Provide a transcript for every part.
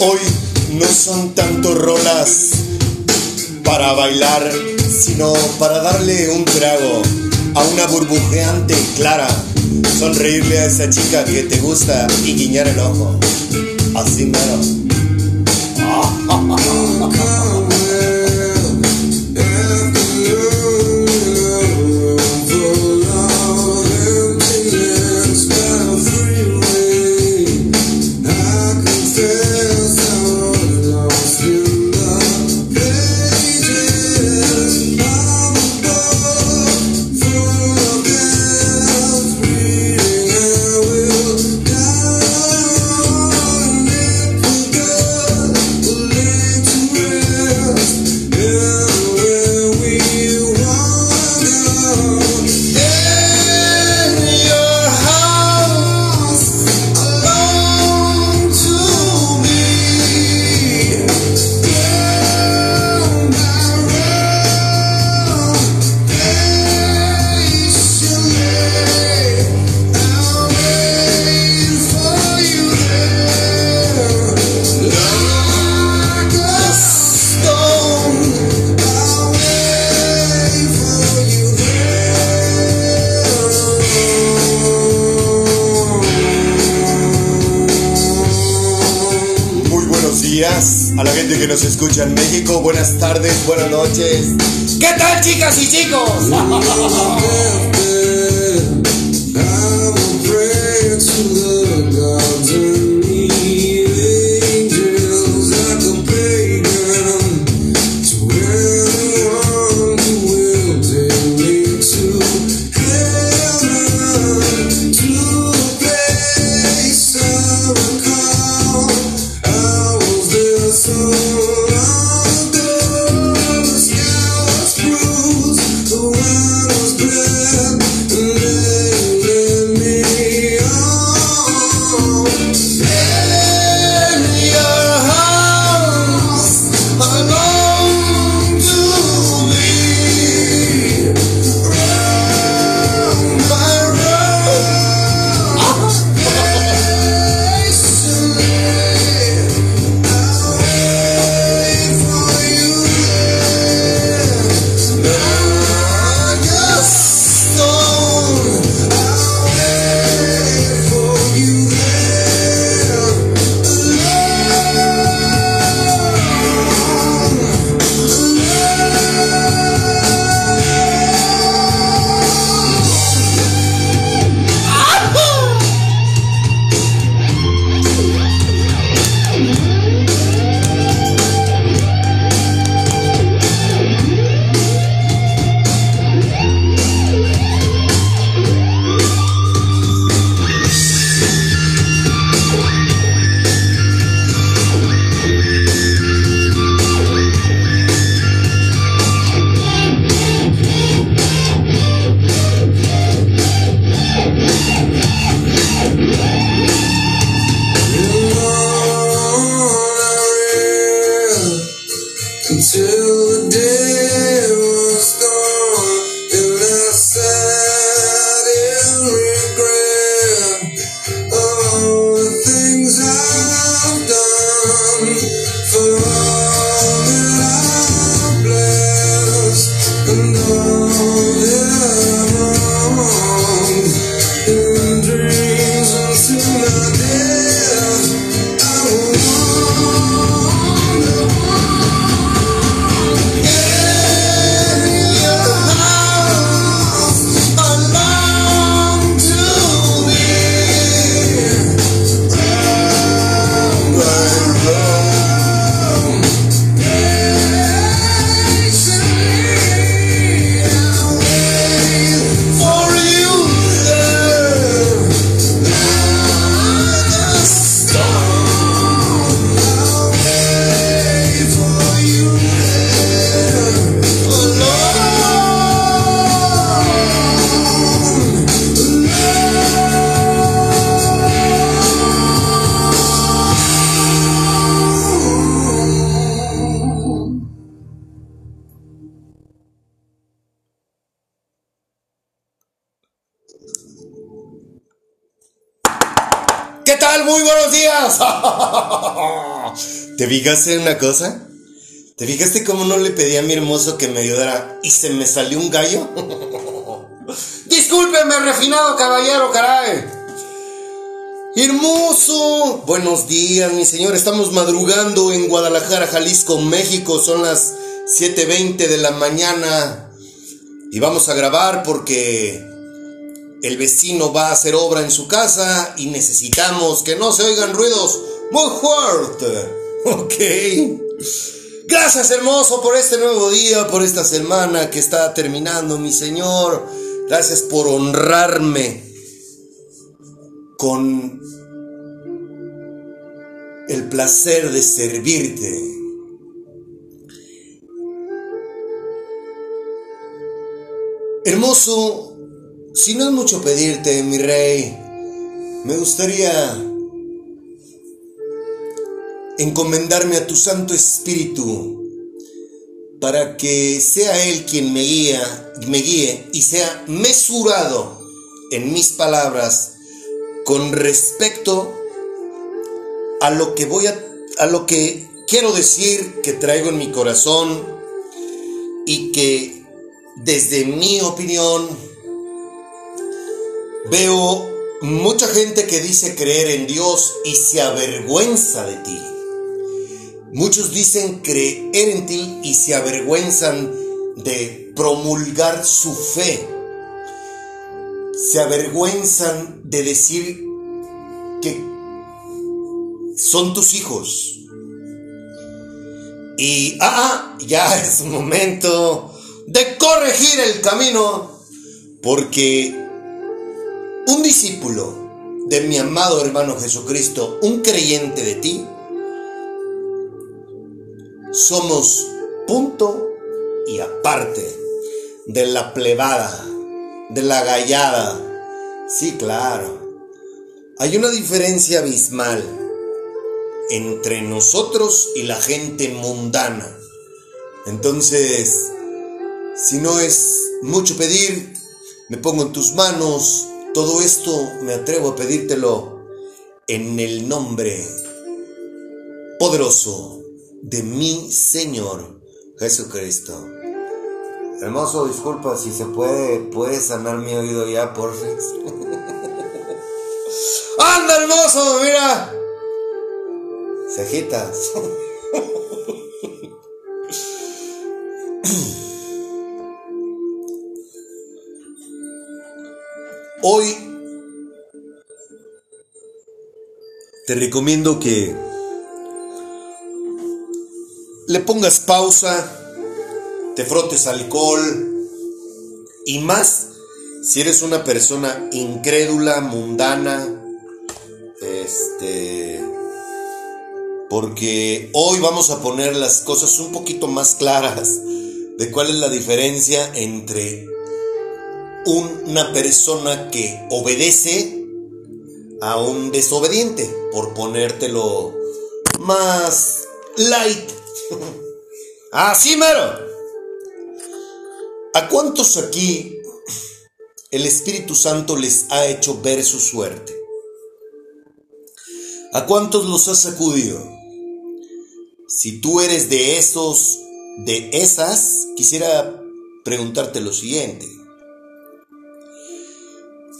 Hoy no son tanto rolas para bailar, sino para darle un trago a una burbujeante clara, sonreírle a esa chica que te gusta y guiñar el ojo. Así mero. México. Buenas tardes, buenas noches. ¿Qué tal, chicas y chicos? Una cosa? ¿Te fijaste cómo no le pedí a mi hermoso que me ayudara y se me salió un gallo? Discúlpeme, refinado caballero, caray. Hermoso. Buenos días, mi señor. Estamos madrugando en Guadalajara, Jalisco, México. Son las 7.20 de la mañana. Y vamos a grabar porque el vecino va a hacer obra en su casa y necesitamos que no se oigan ruidos muy fuerte. Ok. Gracias hermoso por este nuevo día, por esta semana que está terminando, mi Señor. Gracias por honrarme con el placer de servirte. Hermoso, si no es mucho pedirte, mi rey, me gustaría encomendarme a tu Santo Espíritu para que sea Él quien me guía, me guíe y sea mesurado en mis palabras con respecto a lo que voy a, a lo que quiero decir que traigo en mi corazón y que desde mi opinión veo mucha gente que dice creer en Dios y se avergüenza de ti. Muchos dicen creer en ti y se avergüenzan de promulgar su fe. Se avergüenzan de decir que son tus hijos. Y, ah, ah ya es momento de corregir el camino, porque un discípulo de mi amado hermano Jesucristo, un creyente de ti, somos punto y aparte de la plebada, de la gallada. Sí, claro. Hay una diferencia abismal entre nosotros y la gente mundana. Entonces, si no es mucho pedir, me pongo en tus manos. Todo esto me atrevo a pedírtelo en el nombre poderoso de mi Señor Jesucristo. Hermoso, disculpa, si se puede, puede sanar mi oído ya, por. ¡Anda, hermoso! Mira. Cejitas. Hoy te recomiendo que le pongas pausa, te frotes alcohol y más si eres una persona incrédula, mundana, este, porque hoy vamos a poner las cosas un poquito más claras de cuál es la diferencia entre una persona que obedece a un desobediente, por ponértelo más light. Así mero. ¿A cuántos aquí el Espíritu Santo les ha hecho ver su suerte? ¿A cuántos los ha sacudido? Si tú eres de esos, de esas, quisiera preguntarte lo siguiente.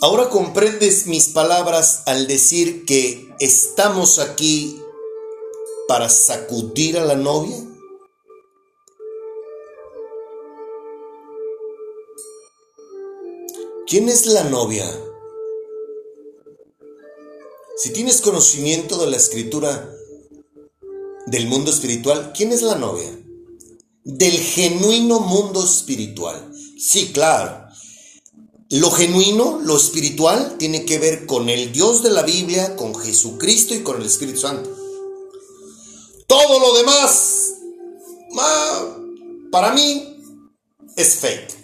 Ahora comprendes mis palabras al decir que estamos aquí para sacudir a la novia? ¿Quién es la novia? Si tienes conocimiento de la escritura del mundo espiritual, ¿quién es la novia? Del genuino mundo espiritual. Sí, claro. Lo genuino, lo espiritual, tiene que ver con el Dios de la Biblia, con Jesucristo y con el Espíritu Santo. Todo lo demás, para mí, es fake.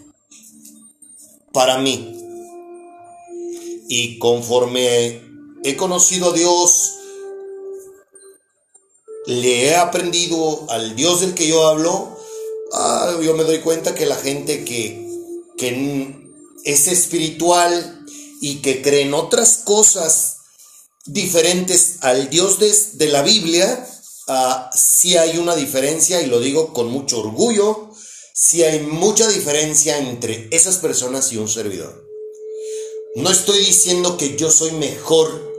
Para mí. Y conforme he conocido a Dios, le he aprendido al Dios del que yo hablo, ah, yo me doy cuenta que la gente que, que es espiritual y que cree en otras cosas diferentes al Dios de, la Biblia, uh, sí hay una diferencia, y lo digo con mucho orgullo, sí hay mucha diferencia entre esas personas y un servidor. No estoy diciendo que yo soy mejor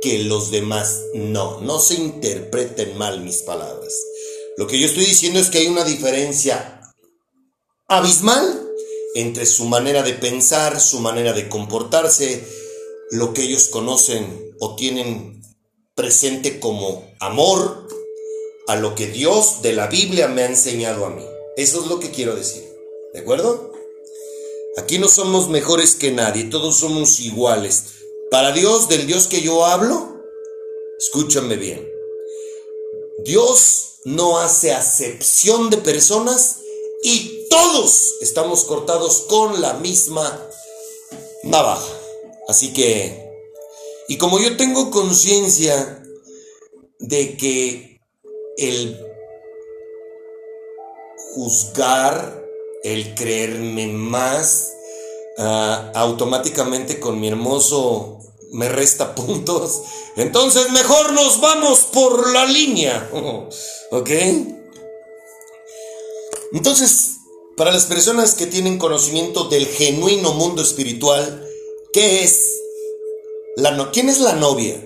que los demás, no, no se interpreten mal mis palabras. Lo que yo estoy diciendo es que hay una diferencia abismal entre su manera de pensar, su manera de comportarse, lo que ellos conocen o tienen presente como amor, a lo que Dios de la Biblia me ha enseñado a mí. Eso es lo que quiero decir. ¿De acuerdo? Aquí no somos mejores que nadie, todos somos iguales. Para Dios, del Dios que yo hablo, escúchame bien. Dios no hace acepción de personas y todos estamos cortados con la misma navaja. Así que, y como yo tengo conciencia de que el juzgar, el creerme más, ah, automáticamente con mi hermoso me resta puntos. Entonces mejor nos vamos por la línea. ¿Ok? Entonces, para las personas que tienen conocimiento del genuino mundo espiritual, ¿qué es? La no ¿Quién es la novia?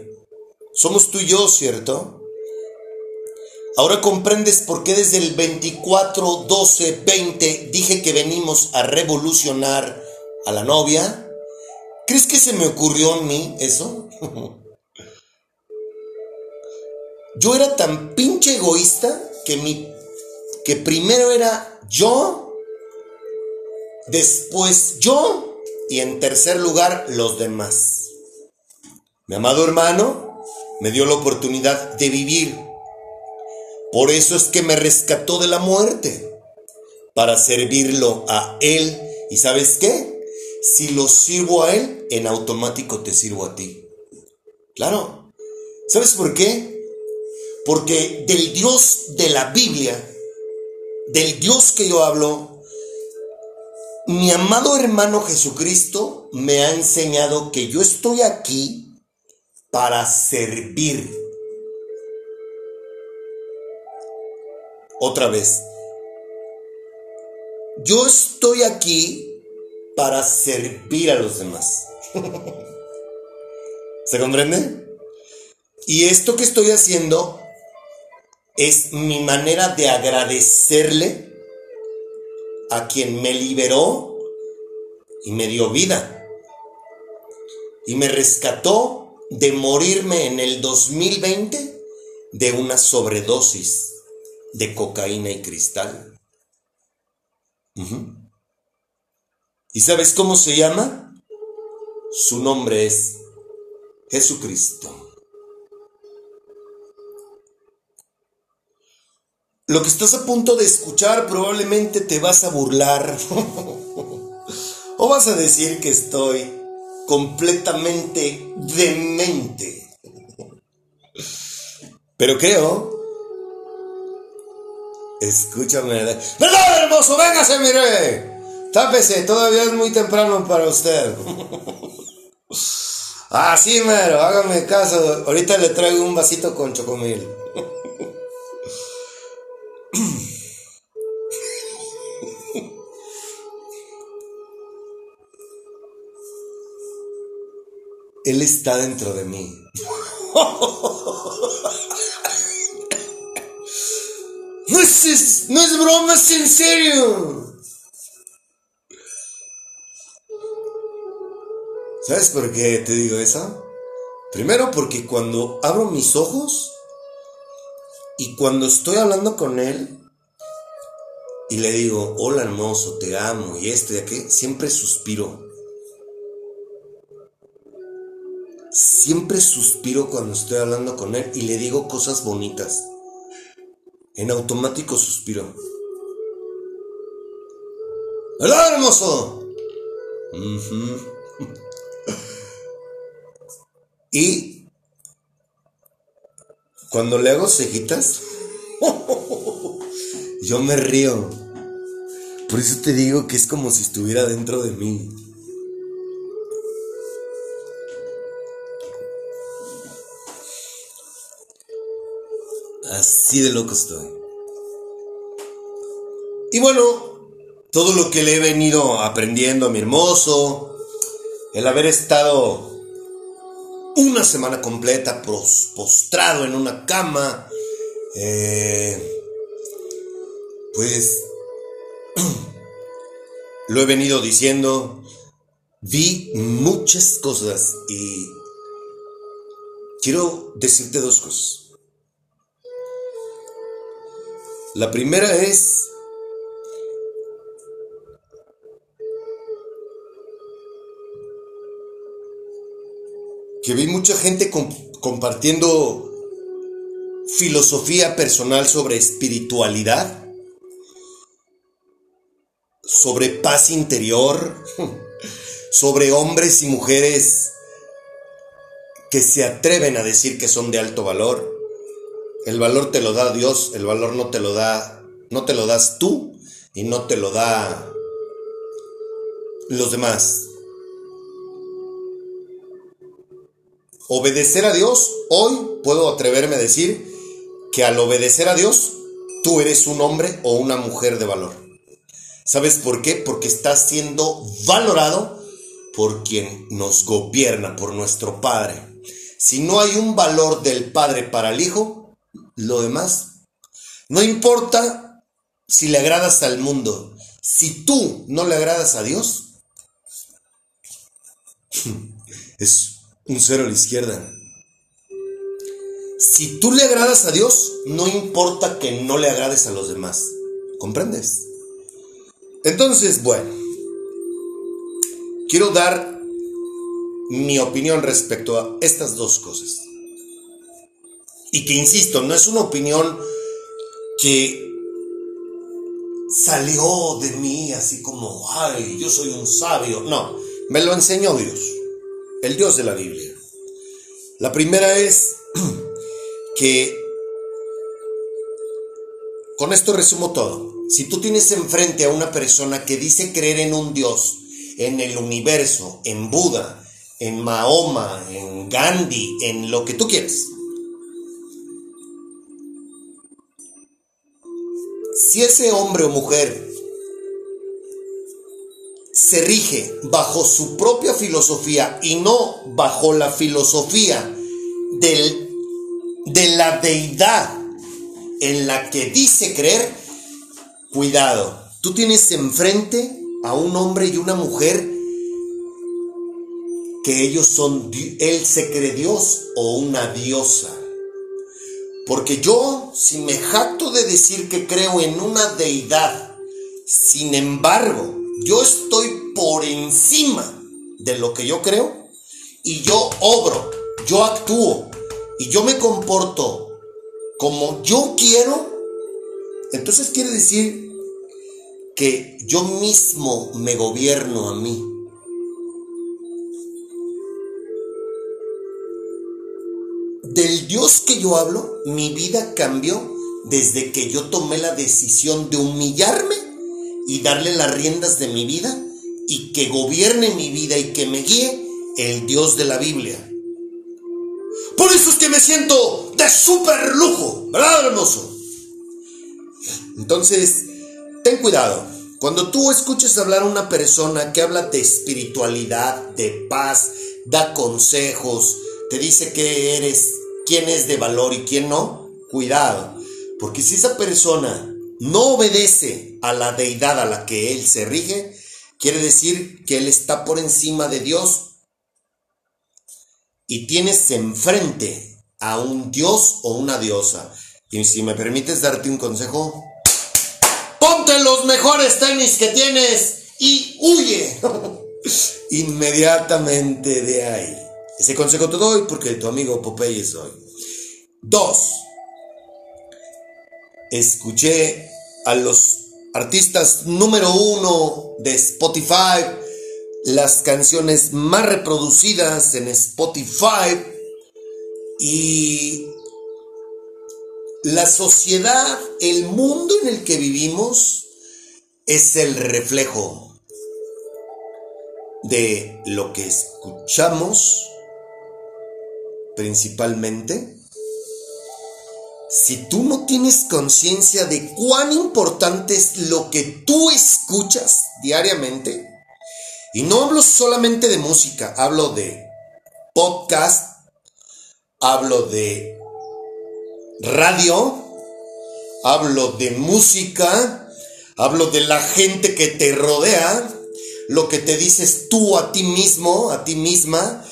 Somos tú y yo, ¿cierto? Ahora comprendes por qué desde el 24, 12, 20 dije que venimos a revolucionar a la novia. ¿Crees que se me ocurrió a mí eso? Yo era tan pinche egoísta que mi que primero era yo, después yo y en tercer lugar los demás. Mi amado hermano me dio la oportunidad de vivir. Por eso es que me rescató de la muerte, para servirlo a Él. ¿Y sabes qué? Si lo sirvo a Él, en automático te sirvo a ti. Claro. ¿Sabes por qué? Porque del Dios de la Biblia del Dios que yo hablo, mi amado hermano Jesucristo me ha enseñado que yo estoy aquí para servir. Otra vez, yo estoy aquí para servir a los demás. ¿Se comprende? Y esto que estoy haciendo es mi manera de agradecerle a quien me liberó y me dio vida. Y me rescató de morirme en el 2020 de una sobredosis de cocaína y cristal. ¿Y sabes cómo se llama? Su nombre es Jesucristo. Lo que estás a punto de escuchar probablemente te vas a burlar o vas a decir que estoy completamente demente. Pero creo, escúchame, ¿verdad hermoso? Véngase, mire. Tápese, todavía es muy temprano para usted. Así mero, hágame caso. Ahorita le traigo un vasito con chocomil. Él está dentro de mí. No es, no es broma, es en serio. ¿Sabes por qué te digo eso? Primero porque cuando abro mis ojos y cuando estoy hablando con él y le digo, hola hermoso, te amo y esto y aquello, siempre suspiro. Siempre suspiro cuando estoy hablando con él y le digo cosas bonitas. En automático suspiro. ¡Hola, hermoso! y cuando le hago cejitas, yo me río. Por eso te digo que es como si estuviera dentro de mí. Así de loco estoy. Y bueno, todo lo que le he venido aprendiendo a mi hermoso, el haber estado una semana completa postrado en una cama, eh, pues lo he venido diciendo, vi muchas cosas y quiero decirte dos cosas. La primera es que vi mucha gente compartiendo filosofía personal sobre espiritualidad, sobre paz interior, sobre hombres y mujeres que se atreven a decir que son de alto valor. El valor te lo da Dios, el valor no te lo da, no te lo das tú y no te lo da los demás. Obedecer a Dios, hoy puedo atreverme a decir que al obedecer a Dios, tú eres un hombre o una mujer de valor. ¿Sabes por qué? Porque estás siendo valorado por quien nos gobierna, por nuestro Padre. Si no hay un valor del Padre para el Hijo, lo demás, no importa si le agradas al mundo, si tú no le agradas a Dios, es un cero a la izquierda. Si tú le agradas a Dios, no importa que no le agrades a los demás. ¿Comprendes? Entonces, bueno, quiero dar mi opinión respecto a estas dos cosas. Y que, insisto, no es una opinión que salió de mí así como, ay, yo soy un sabio. No, me lo enseñó Dios el Dios de la Biblia. La primera es que, con esto resumo todo, si tú tienes enfrente a una persona que dice creer en un Dios, en el universo, en Buda, en Mahoma, en Gandhi, en lo que tú quieras, si ese hombre o mujer se rige bajo su propia filosofía y no bajo la filosofía del, de la deidad en la que dice creer, cuidado, tú tienes enfrente a un hombre y una mujer que ellos son, él se cree Dios o una diosa. Porque yo, si me jacto de decir que creo en una deidad, sin embargo, yo estoy por encima de lo que yo creo y yo obro, yo actúo y yo me comporto como yo quiero, entonces quiere decir que yo mismo me gobierno a mí. Del Dios que yo hablo, mi vida cambió desde que yo tomé la decisión de humillarme y darle las riendas de mi vida y que gobierne mi vida y que me guíe el Dios de la Biblia. Por eso es que me siento de súper lujo, ¿verdad, hermoso? Entonces, ten cuidado. Cuando tú escuches hablar a una persona que habla de espiritualidad, de paz, da consejos, te dice que eres, quién es de valor y quién no, cuidado. Porque si esa persona no obedece a la deidad a la que él se rige, quiere decir que él está por encima de Dios y tienes enfrente a un dios o una diosa. Y si me permites darte un consejo, ponte los mejores tenis que tienes y huye inmediatamente de ahí. Ese consejo te doy porque tu amigo Popeye soy. Dos, escuché a los artistas número uno de Spotify, las canciones más reproducidas en Spotify y la sociedad, el mundo en el que vivimos es el reflejo de lo que escuchamos principalmente si tú no tienes conciencia de cuán importante es lo que tú escuchas diariamente, y no hablo solamente de música, hablo de podcast, hablo de radio, hablo de música, hablo de la gente que te rodea, lo que te dices tú a ti mismo, a ti misma,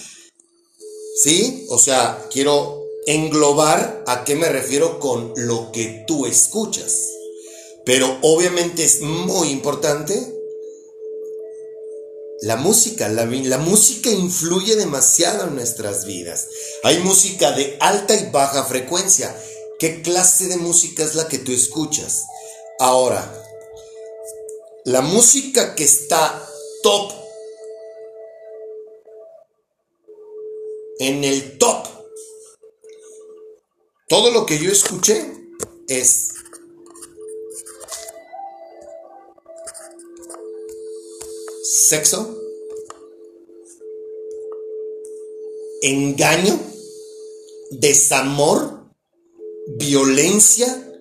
¿sí? O sea, quiero englobar a qué me refiero con lo que tú escuchas. Pero obviamente es muy importante la música. La, la, música influye demasiado en nuestras vidas. Hay música de alta y baja frecuencia. ¿Qué clase de música es la que tú escuchas? Ahora, la música que está top, en el top. Todo lo que yo escuché es sexo, engaño, desamor, violencia,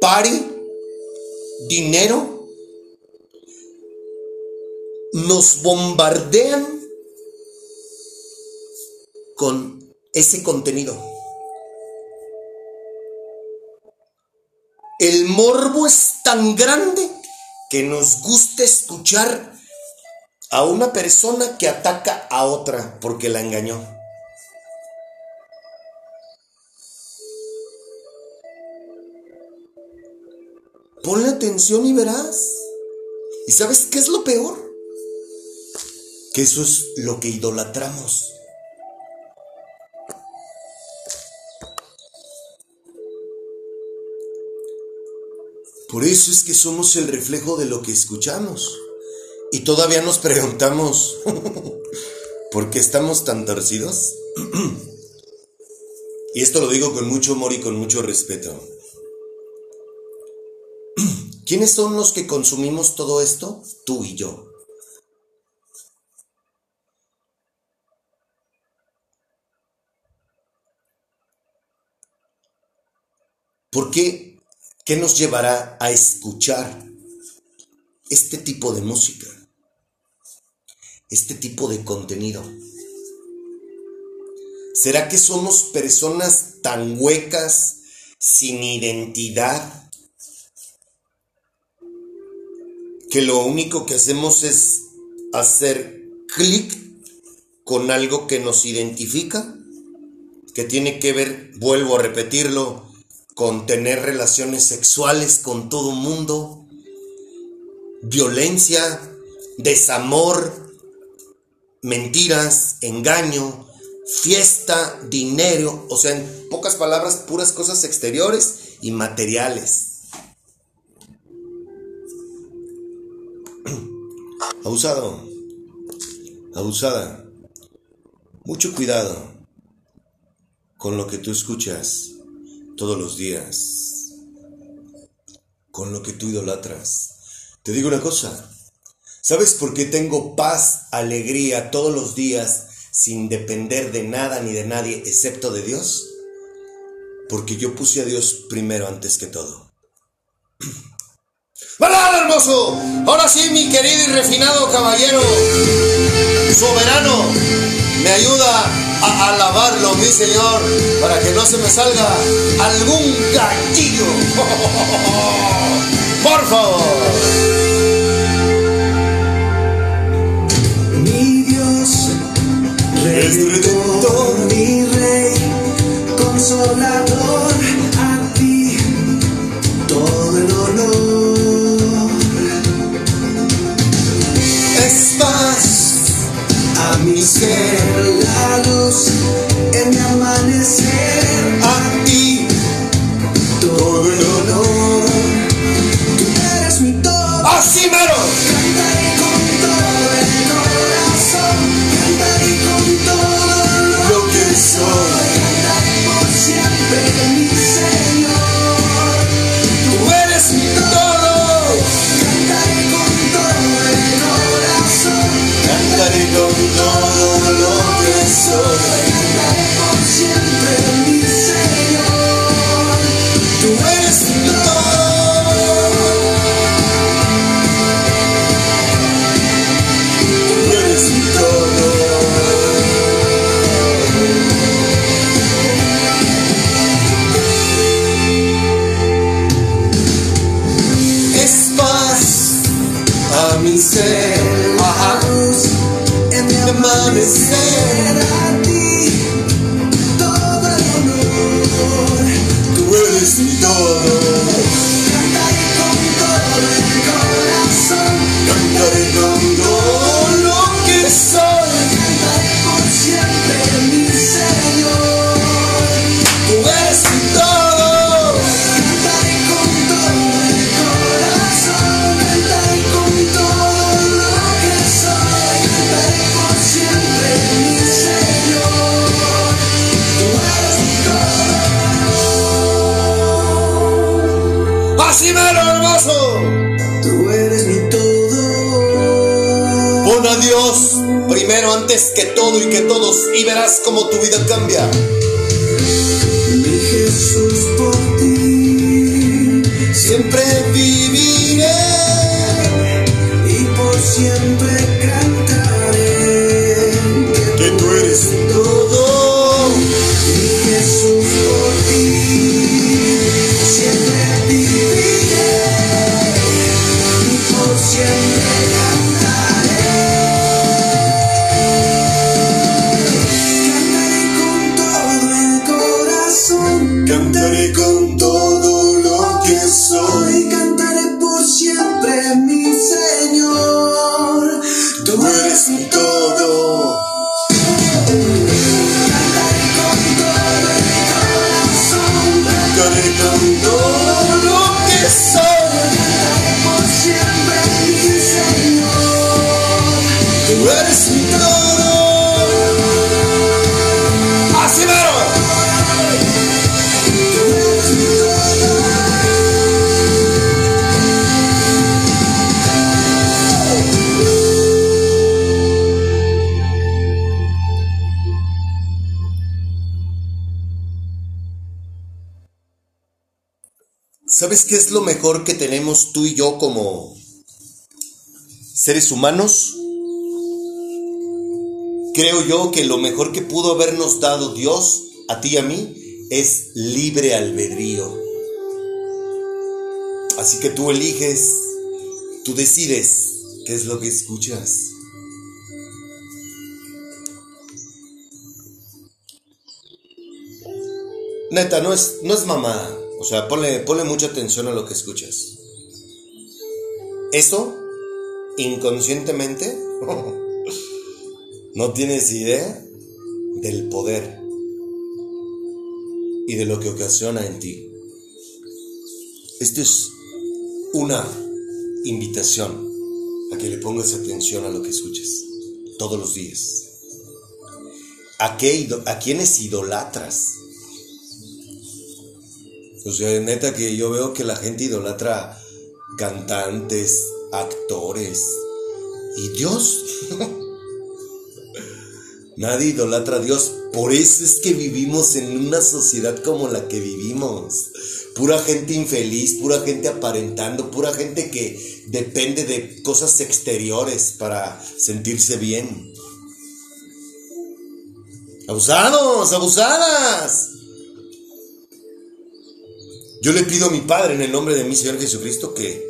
pari, dinero, nos bombardean con ese contenido. El morbo es tan grande que nos gusta escuchar a una persona que ataca a otra porque la engañó. Ponle atención y verás. ¿Y sabes qué es lo peor? Que eso es lo que idolatramos. Por eso es que somos el reflejo de lo que escuchamos. Y todavía nos preguntamos, ¿por qué estamos tan torcidos? y esto lo digo con mucho amor y con mucho respeto. ¿Quiénes son los que consumimos todo esto? Tú y yo. ¿Por qué ¿Qué nos llevará a escuchar este tipo de música? Este tipo de contenido. ¿Será que somos personas tan huecas, sin identidad, que lo único que hacemos es hacer clic con algo que nos identifica? Que tiene que ver, vuelvo a repetirlo, con tener relaciones sexuales con todo mundo, violencia, desamor, mentiras, engaño, fiesta, dinero, o sea, en pocas palabras, puras cosas exteriores y materiales. Abusado, abusada, mucho cuidado con lo que tú escuchas todos los días, con lo que tú idolatras. Te digo una cosa, ¿sabes por qué tengo paz, alegría todos los días sin depender de nada ni de nadie excepto de Dios? Porque yo puse a Dios primero antes que todo. ¡Balada, hermoso! Ahora sí, mi querido y refinado caballero, soberano, me ayuda a alabarlo, mi Señor, para que no se me salga algún gallillo. Por favor. Mi Dios, Redentor, mi Rey, Consolador, a ti todo el honor. A mi ser en mi amanecer. descer. Antes que todo y que todos y verás cómo tu vida cambia. Jesús mejor que tenemos tú y yo como seres humanos? Creo yo que lo mejor que pudo habernos dado Dios a ti y a mí es libre albedrío. Así que tú eliges, tú decides qué es lo que escuchas. Neta, no es, no es mamá. O sea, ponle, mucha atención a lo que escuchas. Eso, inconscientemente, no tienes idea del poder y de lo que ocasiona en ti. Esto es una invitación a que le pongas atención a lo que escuchas todos los días. ¿A, qué, a quiénes idolatras? O sea, neta que yo veo que la gente idolatra cantantes, actores y Dios. Nadie idolatra a Dios. Por eso es que vivimos en una sociedad como la que vivimos. Pura gente infeliz, pura gente aparentando, pura gente que depende de cosas exteriores para sentirse bien. Abusados, abusadas. Yo le pido a mi Padre en el nombre de mi Señor Jesucristo que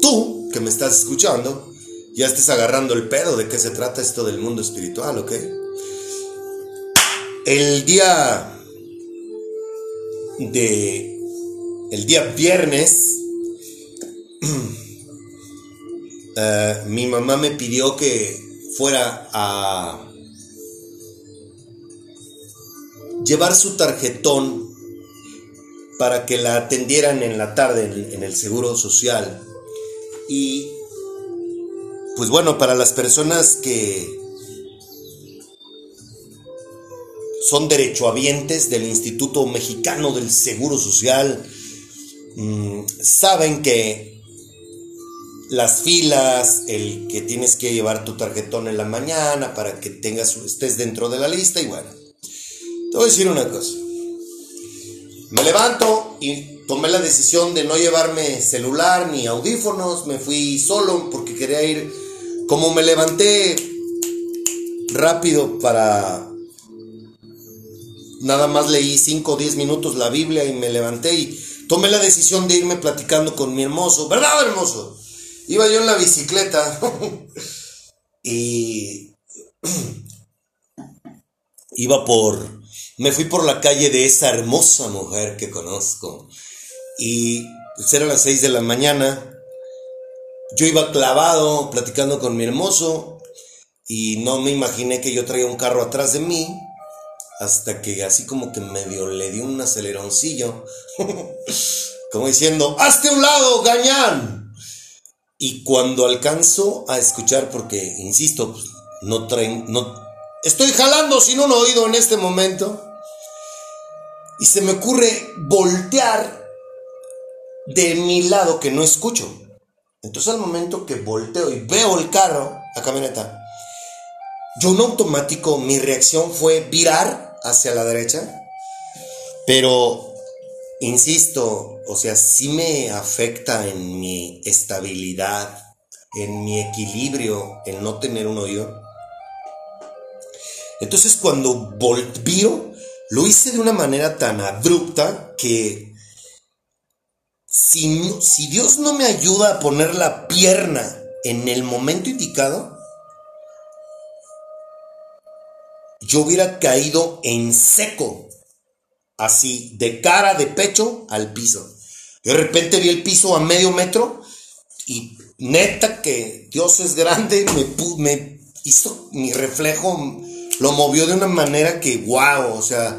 tú, que me estás escuchando, ya estés agarrando el pedo de qué se trata esto del mundo espiritual, ¿ok? El día de... El día viernes, eh, mi mamá me pidió que fuera a llevar su tarjetón para que la atendieran en la tarde en, el Seguro Social. Y pues bueno, para las personas que son derechohabientes del Instituto Mexicano del Seguro Social, mm, saben que las filas, el que tienes que llevar tu tarjetón en la mañana para que tengas, estés dentro de la lista y bueno, te voy a decir una cosa. Me levanto y tomé la decisión de no llevarme celular ni audífonos, me fui solo porque quería ir, como me levanté rápido para... Nada más leí 5 o 10 minutos la Biblia y me levanté y tomé la decisión de irme platicando con mi hermoso, ¿verdad hermoso? Iba yo en la bicicleta y iba por me fui por la calle de esa hermosa mujer que conozco. Y pues eran las 6 de la mañana. Yo iba clavado platicando con mi hermoso y no me imaginé que yo traía un carro atrás de mí hasta que así como que medio le di un aceleroncillo, como diciendo, hazte un lado, gañán. Y cuando alcanzo a escuchar, porque, insisto, pues, no traen, no, estoy jalando sin un oído en este momento, y se me ocurre voltear, de mi lado que no escucho. Entonces al momento que volteo y veo el carro, la camioneta, yo en automático mi reacción fue virar hacia la derecha, pero insisto, o sea, sí me afecta en mi estabilidad, en mi equilibrio, en no tener un oído. Entonces cuando volviro, lo hice de una manera tan abrupta que si, si Dios no me ayuda a poner la pierna en el momento indicado, yo hubiera caído en seco, así, de cara, de pecho al piso. De repente vi el piso a medio metro y neta que Dios es grande, me, me hizo mi reflejo, lo movió de una manera que, wow, o sea,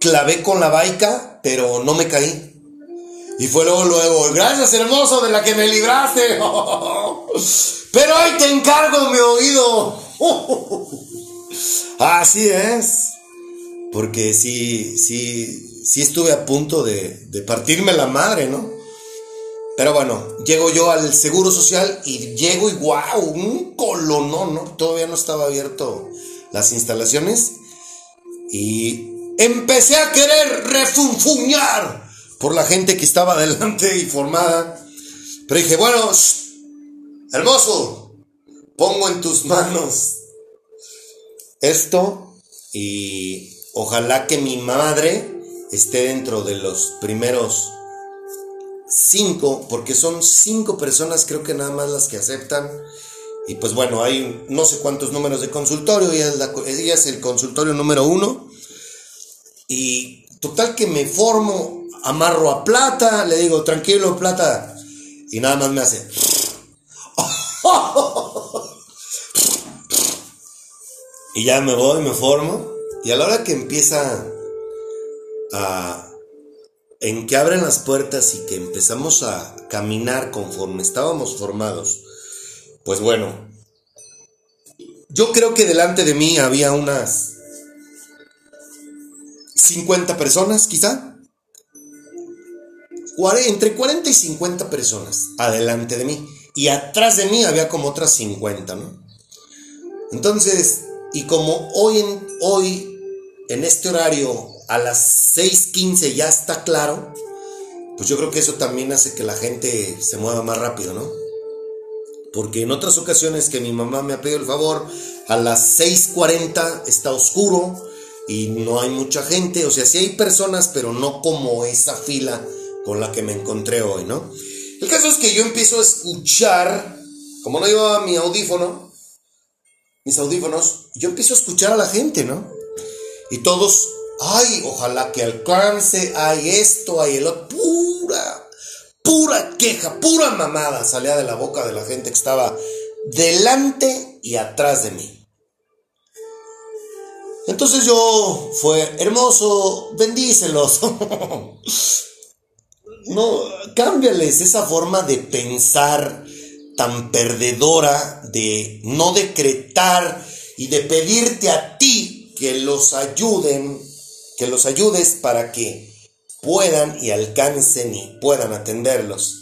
clavé con la baica, pero no me caí. Y fue luego, luego, gracias hermoso de la que me libraste. Pero hoy te encargo mi oído. Así es. Porque sí, sí, sí estuve a punto de, de partirme la madre, ¿no? Pero bueno, llego yo al Seguro Social y llego y wow, un colonón, ¿no? Todavía no estaba abierto las instalaciones. Y empecé a querer refunfuñar por la gente que estaba delante y formada. Pero dije, bueno, hermoso, pongo en tus manos esto y ojalá que mi madre esté dentro de los primeros cinco, porque son cinco personas, creo que nada más las que aceptan. Y pues bueno, hay no sé cuántos números de consultorio, ella es, es el consultorio número uno. Y total que me formo, amarro a plata, le digo, tranquilo, plata. Y nada más me hace. y ya me voy, me formo. Y a la hora que empieza a. En que abren las puertas y que empezamos a caminar conforme estábamos formados, pues bueno, yo creo que delante de mí había unas 50 personas, quizá. Entre 40 y 50 personas adelante de mí. Y atrás de mí había como otras 50, ¿no? Entonces, y como hoy en, hoy, en este horario, a las 6:15 ya está claro, pues yo creo que eso también hace que la gente se mueva más rápido, ¿no? Porque en otras ocasiones que mi mamá me ha pedido el favor, a las 6:40 está oscuro y no hay mucha gente, o sea, sí hay personas, pero no como esa fila con la que me encontré hoy, ¿no? El caso es que yo empiezo a escuchar, como no llevaba mi audífono, mis audífonos, yo empiezo a escuchar a la gente, ¿no? Y todos, ay, ojalá que alcance, hay esto, hay el otro, pura, pura queja, pura mamada salía de la boca de la gente que estaba delante y atrás de mí. Entonces yo fue hermoso, bendícelos. no, cámbiales esa forma de pensar tan perdedora, de no decretar y de pedirte a ti que los ayuden, que los ayudes para que puedan y alcancen y puedan atenderlos.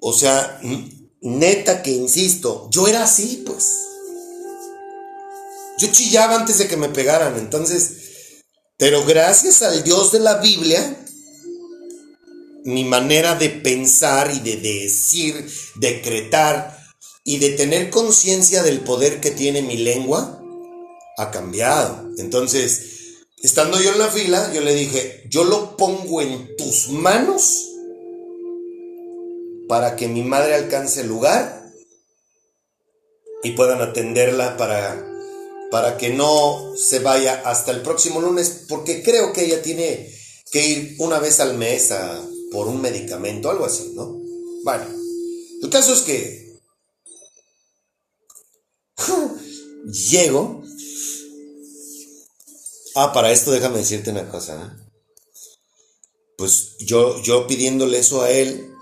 O sea, neta que insisto, yo era así, pues. Yo chillaba antes de que me pegaran, entonces, pero gracias al Dios de la Biblia, mi manera de pensar y de decir, decretar y de tener conciencia del poder que tiene mi lengua ha cambiado. Entonces, estando yo en la fila, yo le dije, yo lo pongo en tus manos para que mi madre alcance el lugar y puedan atenderla para para que no se vaya hasta el próximo lunes, porque creo que ella tiene que ir una vez al mes a, por un medicamento, algo así, ¿no? Bueno, el caso es que llego. Ah, para esto déjame decirte una cosa. ¿eh? Pues yo, yo pidiéndole eso a él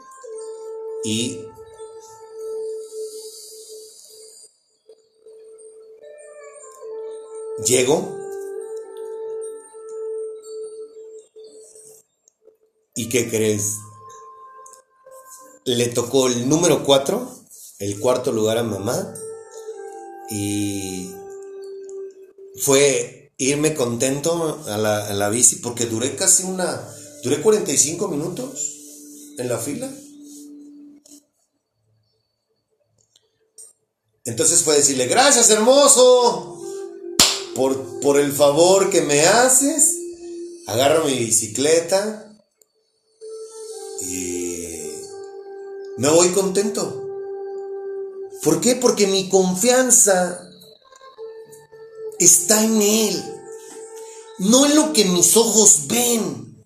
y Llego. ¿Y qué crees? le tocó el número 4, el cuarto lugar a mamá. Y fue irme contento a la, a la bici porque duré casi una, duré 45 minutos en la fila. Entonces fue decirle, gracias hermoso, por, por el favor que me haces. Agarro mi bicicleta y me voy contento. ¿Por qué? Porque mi confianza está en Él, no en lo que mis ojos ven,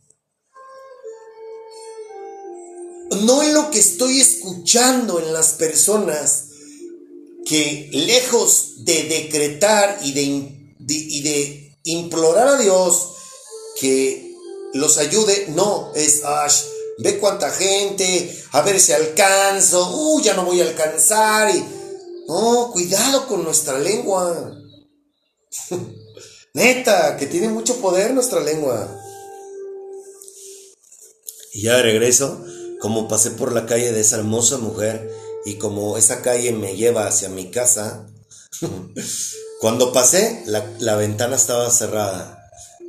no en lo que estoy escuchando en las personas que lejos de decretar y de, y de implorar a Dios que los ayude, no, es, "Ash, ve cuánta gente, a ver si alcanzo, uh, ya no voy a alcanzar, y, no, cuidado con nuestra lengua. Neta, que tiene mucho poder nuestra lengua. Y ya de regreso, como pasé por la calle de esa hermosa mujer y como esa calle me lleva hacia mi casa, cuando pasé, la, ventana estaba cerrada.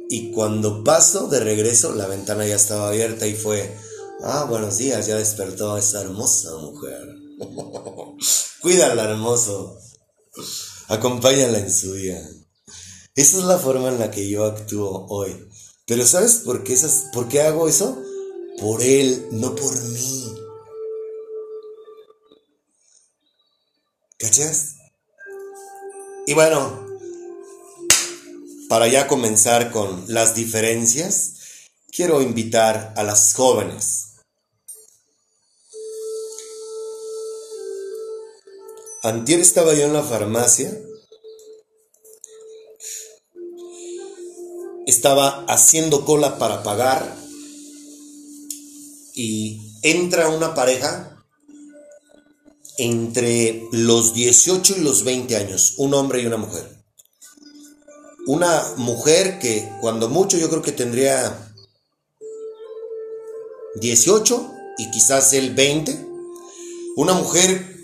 Y cuando paso de regreso, la ventana ya estaba abierta y fue, ah, buenos días, ya despertó esa hermosa mujer. Cuídala, hermoso. Acompáñala en su día. Esa es la forma en la que yo actúo hoy. Pero ¿sabes por qué, esas, por qué hago eso? Por él, no por mí. ¿Cachas? Y bueno, para ya comenzar con las diferencias, quiero invitar a las jóvenes. Antier estaba yo en la farmacia. Estaba haciendo cola para pagar. Y entra una pareja entre los 18 y los 20 años, un hombre y una mujer. Una mujer que cuando mucho yo creo que tendría 18 y quizás el 20. Una mujer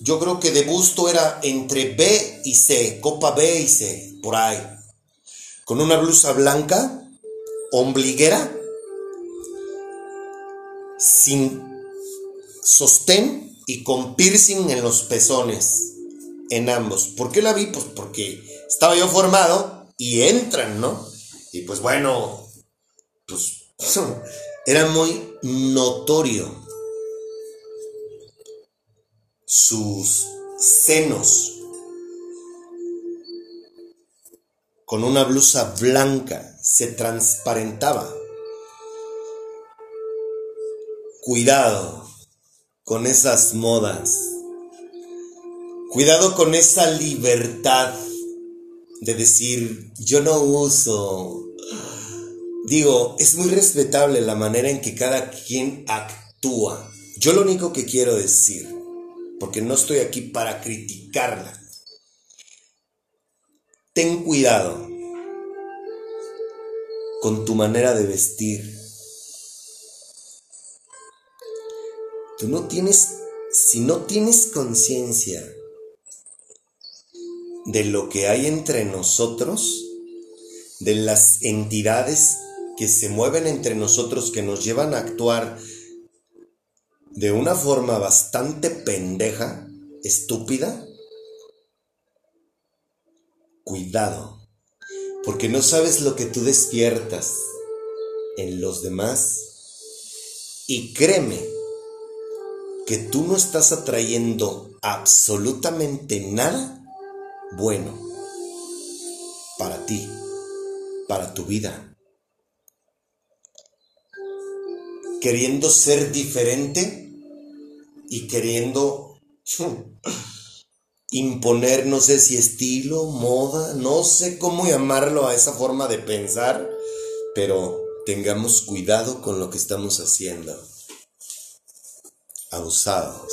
yo creo que de busto era entre B y C, copa B y C, por ahí. Con una blusa blanca, ombliguera, sin sostén y con piercing en los pezones, en ambos. ¿Por qué la vi? Pues porque estaba yo formado y entran, ¿no? Y pues bueno, pues era muy notorio sus senos con una blusa blanca se transparentaba. Cuidado con esas modas. Cuidado con esa libertad de decir, yo no uso. Digo, es muy respetable la manera en que cada quien actúa. Yo lo único que quiero decir, porque no estoy aquí para criticarla, ten cuidado con tu manera de vestir. Tú no tienes, si no tienes conciencia de lo que hay entre nosotros, de las entidades que se mueven entre nosotros, que nos llevan a actuar de una forma bastante pendeja, estúpida, cuidado, porque no sabes lo que tú despiertas en los demás y créeme que tú no estás atrayendo absolutamente nada bueno para ti, para tu vida. Queriendo ser diferente y queriendo imponer, no sé si estilo, moda, no sé cómo llamarlo a esa forma de pensar, pero tengamos cuidado con lo que estamos haciendo. Abusados.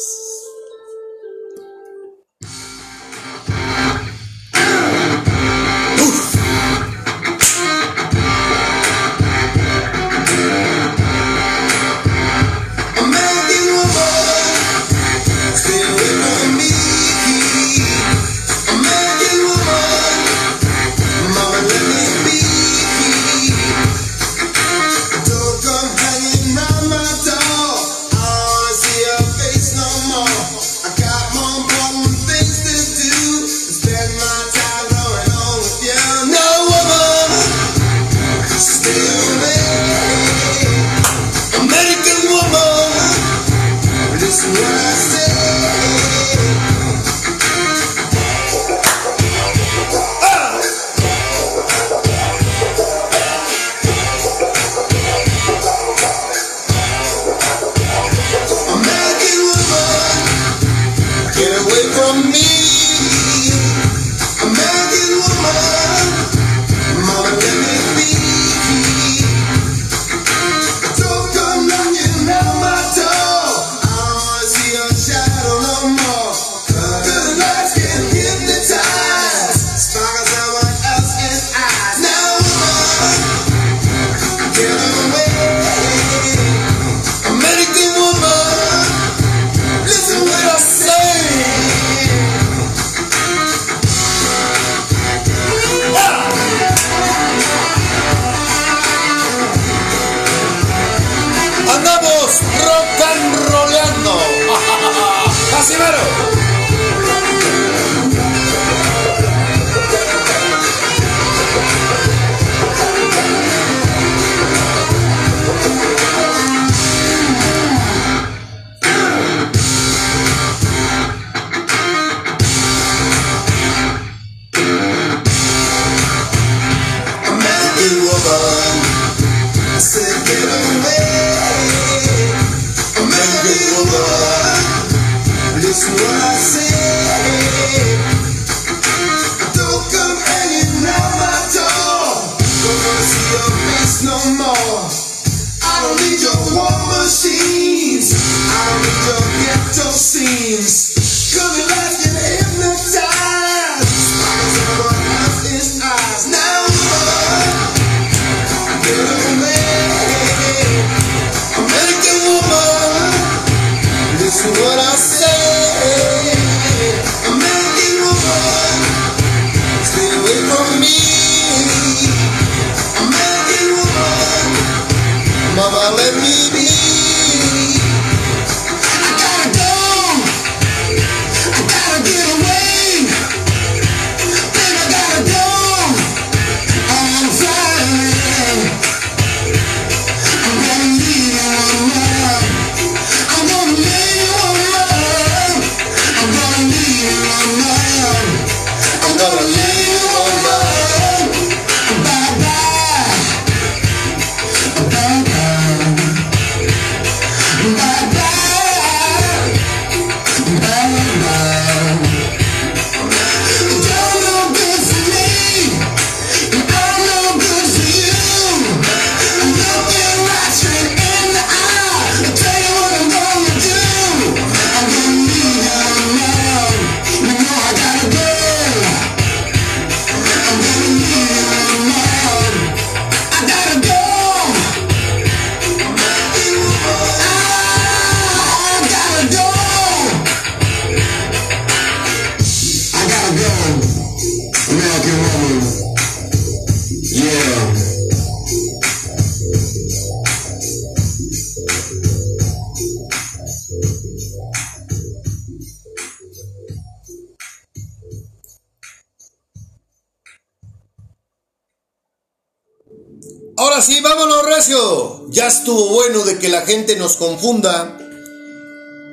Estuvo bueno de que la gente nos confunda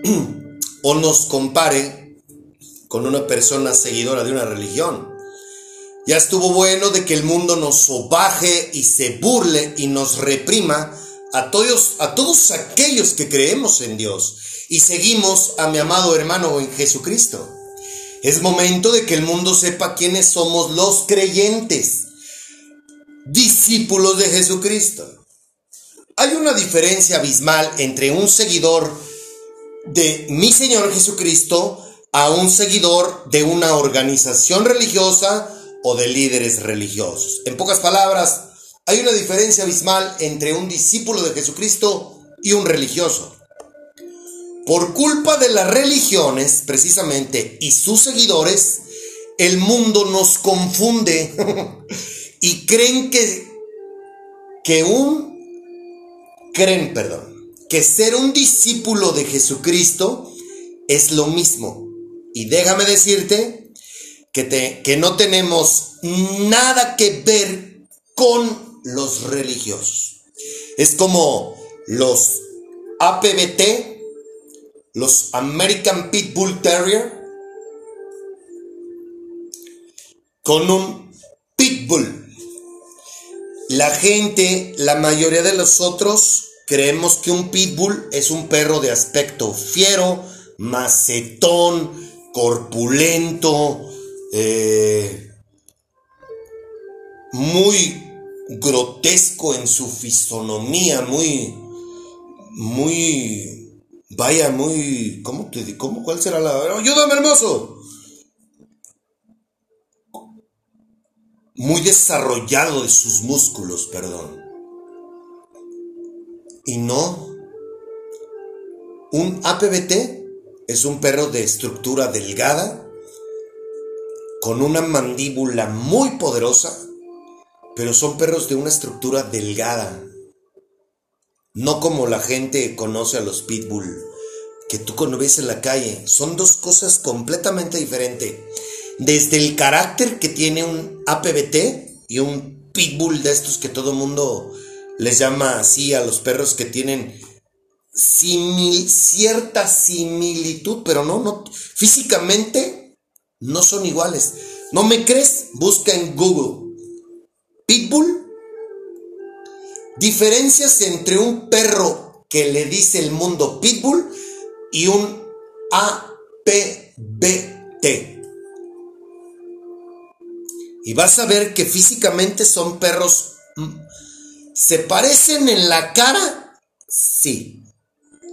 o nos compare con una persona seguidora de una religión. Ya estuvo bueno de que el mundo nos sobaje y se burle y nos reprima a todos, a todos aquellos que creemos en Dios y seguimos a mi amado hermano en Jesucristo. Es momento de que el mundo sepa quiénes somos los creyentes, discípulos de Jesucristo. Hay una diferencia abismal entre un seguidor de mi Señor Jesucristo a un seguidor de una organización religiosa o de líderes religiosos. En pocas palabras, hay una diferencia abismal entre un discípulo de Jesucristo y un religioso. Por culpa de las religiones, precisamente, y sus seguidores, el mundo nos confunde y creen que, que un, creen, perdón, que ser un discípulo de Jesucristo es lo mismo. Y déjame decirte que, te, que no tenemos nada que ver con los religiosos. Es como los APBT, los American Pitbull Terrier, con un pitbull. La gente, la mayoría de nosotros, creemos que un pitbull es un perro de aspecto fiero, macetón, corpulento, eh, muy grotesco en su fisonomía, muy, muy, vaya, muy, ¿cómo te cómo, cuál será la, ayúdame hermoso, muy desarrollado de sus músculos, perdón. Y no. Un APBT es un perro de estructura delgada, con una mandíbula muy poderosa, pero son perros de una estructura delgada. No como la gente conoce a los pitbull que tú ves en la calle. Son dos cosas completamente diferentes. Desde el carácter que tiene un APBT y un pitbull de estos que todo mundo les llama así a los perros que tienen cierta similitud, pero no, no, físicamente no son iguales. ¿No me crees? Busca en Google. Pitbull. Diferencias entre un perro que le dice el mundo Pitbull y un APBT. Y vas a ver que físicamente son perros... ¿Se parecen en la cara? Sí,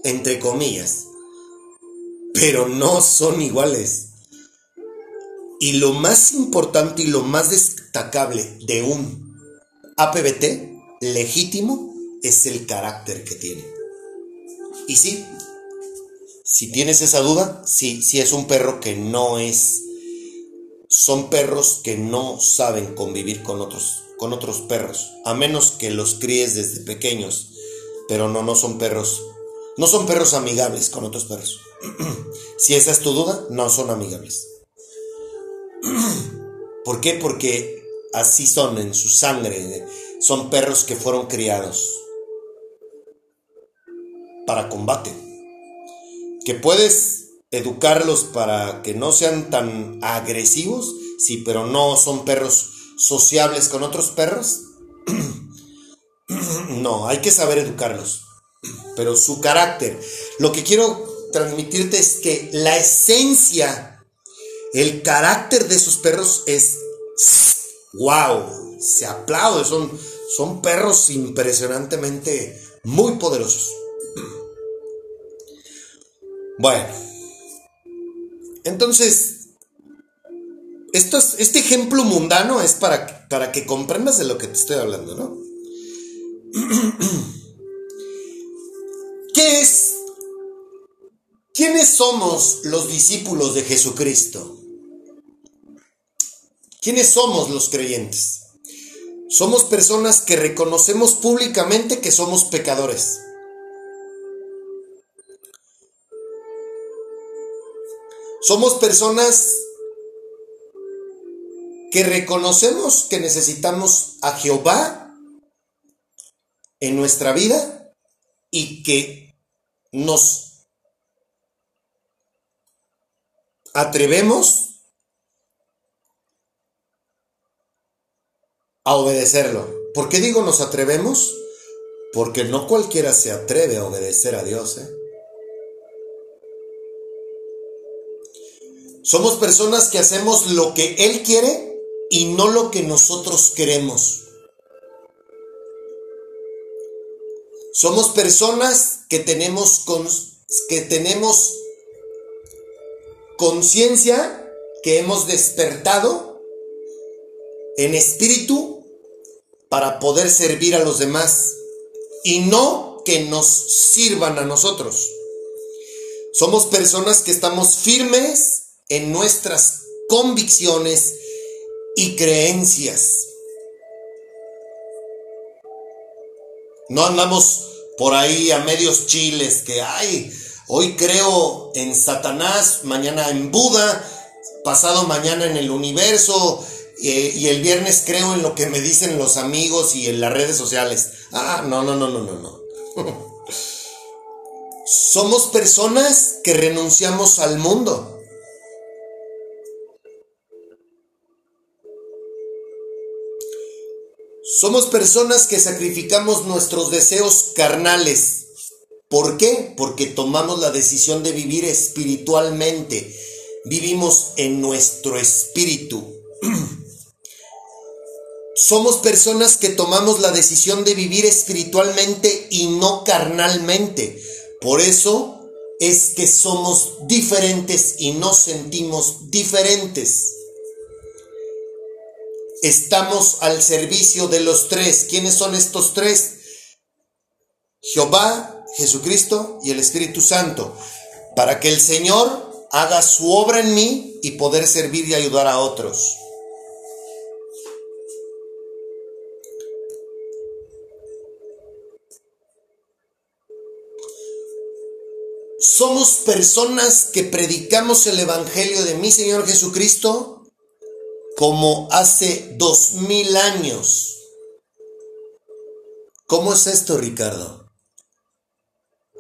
entre comillas. Pero no son iguales. Y lo más importante y lo más destacable de un APBT legítimo es el carácter que tiene. Y sí, si tienes esa duda, sí, sí es un perro que no es. Son perros que no saben convivir con otros, con otros perros, a menos que los críes desde pequeños. Pero no, no son perros. No son perros amigables con otros perros. si esa es tu duda, no son amigables. ¿Por qué? Porque así son en su sangre. Son perros que fueron criados para combate que puedes educarlos para que no sean tan agresivos, sí, pero no son perros sociables con otros perros. no, hay que saber educarlos. Pero su carácter, lo que quiero transmitirte es que la esencia, el carácter de esos perros es wow, se aplaude, son, son perros impresionantemente muy poderosos. Bueno, entonces, esto este ejemplo mundano es para, para que comprendas de lo que te estoy hablando, ¿no? ¿Qué es? ¿Quiénes somos los discípulos de Jesucristo? ¿Quiénes somos los creyentes? Somos personas que reconocemos públicamente que somos pecadores. Somos personas que reconocemos que necesitamos a Jehová en nuestra vida y que nos atrevemos a obedecerlo. ¿Por qué digo nos atrevemos? Porque no cualquiera se atreve a obedecer a Dios. ¿eh? Somos personas que hacemos lo que Él quiere y no lo que nosotros queremos. Somos personas que tenemos, que tenemos conciencia, que hemos despertado en espíritu para poder servir a los demás y no que nos sirvan a nosotros. Somos personas que estamos firmes en nuestras convicciones y creencias. No andamos por ahí a medios chiles que, ay, hoy creo en Satanás, mañana en Buda, pasado mañana en el universo eh, y el viernes creo en lo que me dicen los amigos y en las redes sociales. Ah, no, no, no, no, no, no. Somos personas que renunciamos al mundo. Somos personas que sacrificamos nuestros deseos carnales. ¿Por qué? Porque tomamos la decisión de vivir espiritualmente. Vivimos en nuestro espíritu. Somos personas que tomamos la decisión de vivir espiritualmente y no carnalmente. Por eso es que somos diferentes y nos sentimos diferentes. Estamos al servicio de los tres. ¿Quiénes son estos tres? Jehová, Jesucristo y el Espíritu Santo, para que el Señor haga su obra en mí y poder servir y ayudar a otros. Somos personas que predicamos el Evangelio de mi Señor Jesucristo como hace dos mil años. ¿Cómo es esto, Ricardo?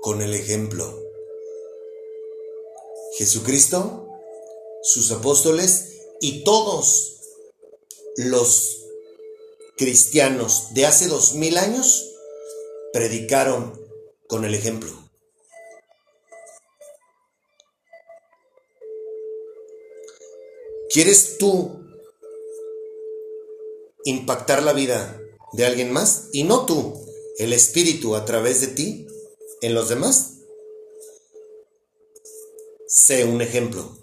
Con el ejemplo. Jesucristo, sus apóstoles y todos los cristianos de hace dos mil años predicaron con el ejemplo. ¿Quieres tú impactar la vida de alguien más? Y no tú, el Espíritu a través de ti en los demás. Sé un ejemplo.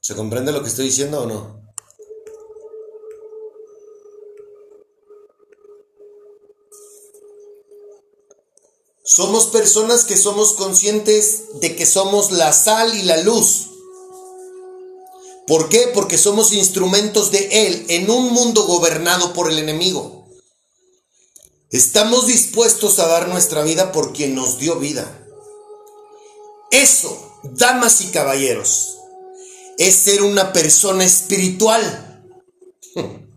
¿Se comprende lo que estoy diciendo o no? Somos personas que somos conscientes de que somos la sal y la luz. ¿Por qué? Porque somos instrumentos de Él en un mundo gobernado por el enemigo. Estamos dispuestos a dar nuestra vida por quien nos dio vida. Eso, damas y caballeros, es ser una persona espiritual.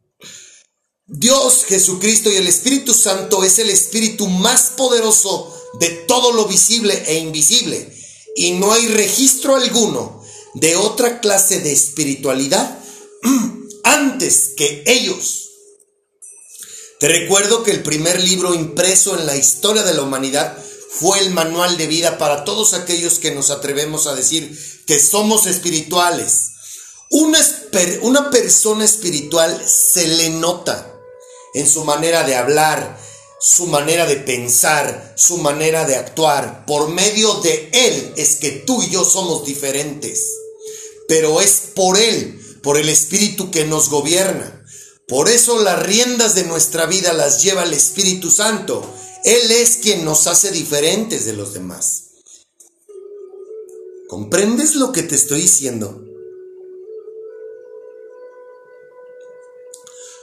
Dios, Jesucristo y el Espíritu Santo es el espíritu más poderoso de todo lo visible e invisible. Y no hay registro alguno de otra clase de espiritualidad antes que ellos. Te recuerdo que el primer libro impreso en la historia de la humanidad fue el manual de vida para todos aquellos que nos atrevemos a decir que somos espirituales. Una, una persona espiritual se le nota en su manera de hablar, su manera de pensar, su manera de actuar. Por medio de Él es que tú y yo somos diferentes. Pero es por Él, por el Espíritu que nos gobierna. Por eso las riendas de nuestra vida las lleva el Espíritu Santo. Él es quien nos hace diferentes de los demás. ¿Comprendes lo que te estoy diciendo?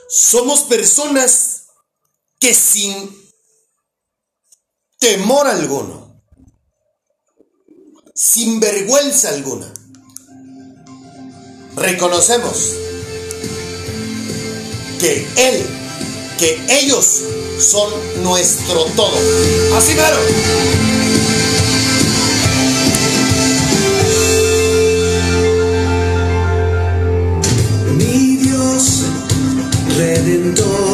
Somos personas que sin temor alguno, sin vergüenza alguna, reconocemos que Él, que ellos son nuestro todo. Así. Mi Dios, redentor,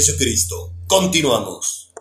Jesucristo. Continuamos.